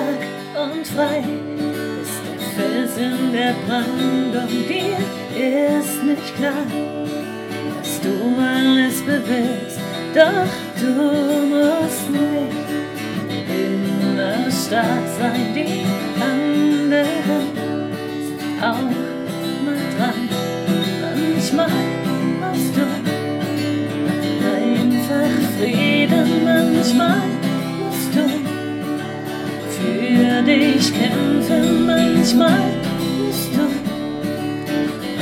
stark und frei. Bist der Fels in der Brandung, dir ist nicht klar, dass du alles bewirkst, doch du musst nicht immer stark sein. Die anderen sind auch mal dran. Manchmal brauchst du einfach Frieden, manchmal für dich kämpfen, manchmal musst du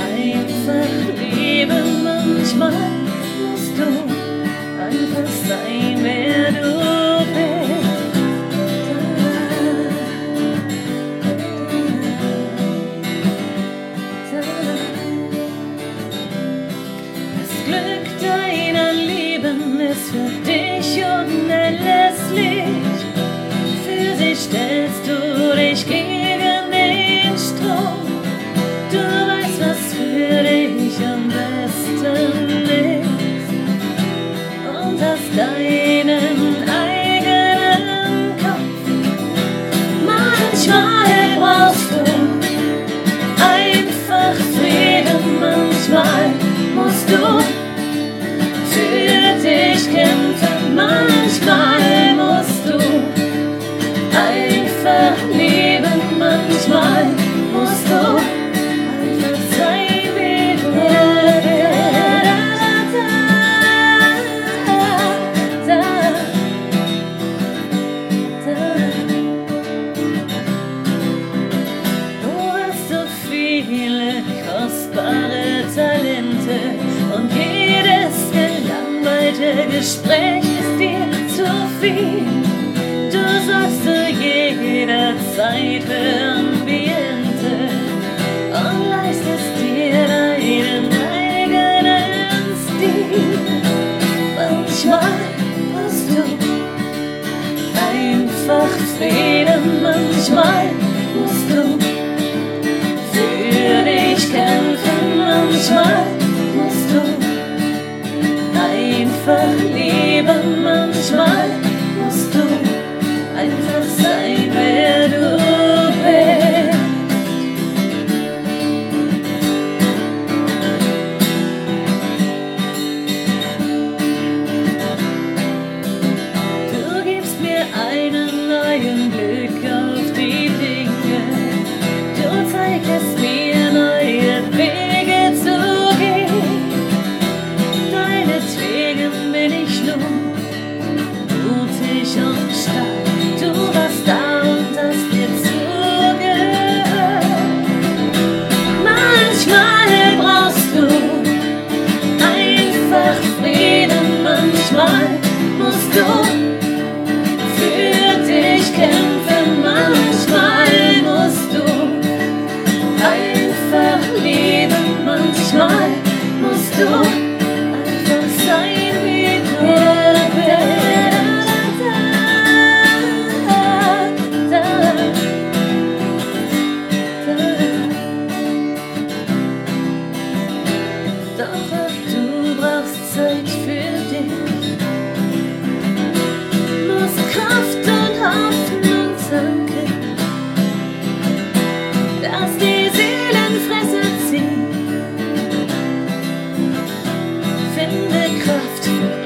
einfach leben, manchmal musst du einfach sein, wer du bist. Das Glück deiner Lieben ist für dich unerlässlich. Stellst du dich gegen den Strom. Du weißt, was für dich am besten ist. Und hast deinen eigenen Kopf. Manchmal brauchst du einfach Frieden, manchmal musst du für dich kämpfen, Zeit für Ambiente und leistest dir deinen eigenen Stil. Manchmal brauchst du einfach Frieden, manchmal musst du für dich kämpfen, manchmal musst du einfach leben,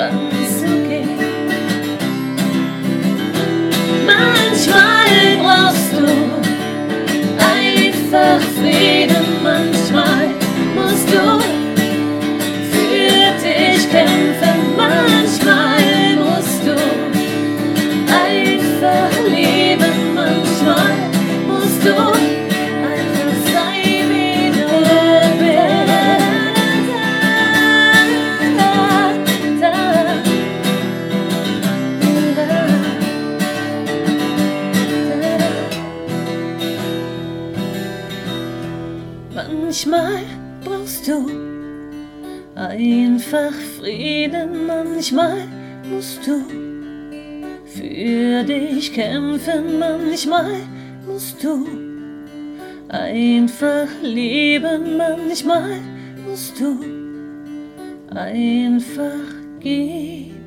Kraft voranzugehen. Manchmal brauchst du einfach Frieden, Manchmal brauchst du einfach Frieden, manchmal musst du für dich kämpfen, manchmal musst du einfach leben, manchmal musst du einfach gehen.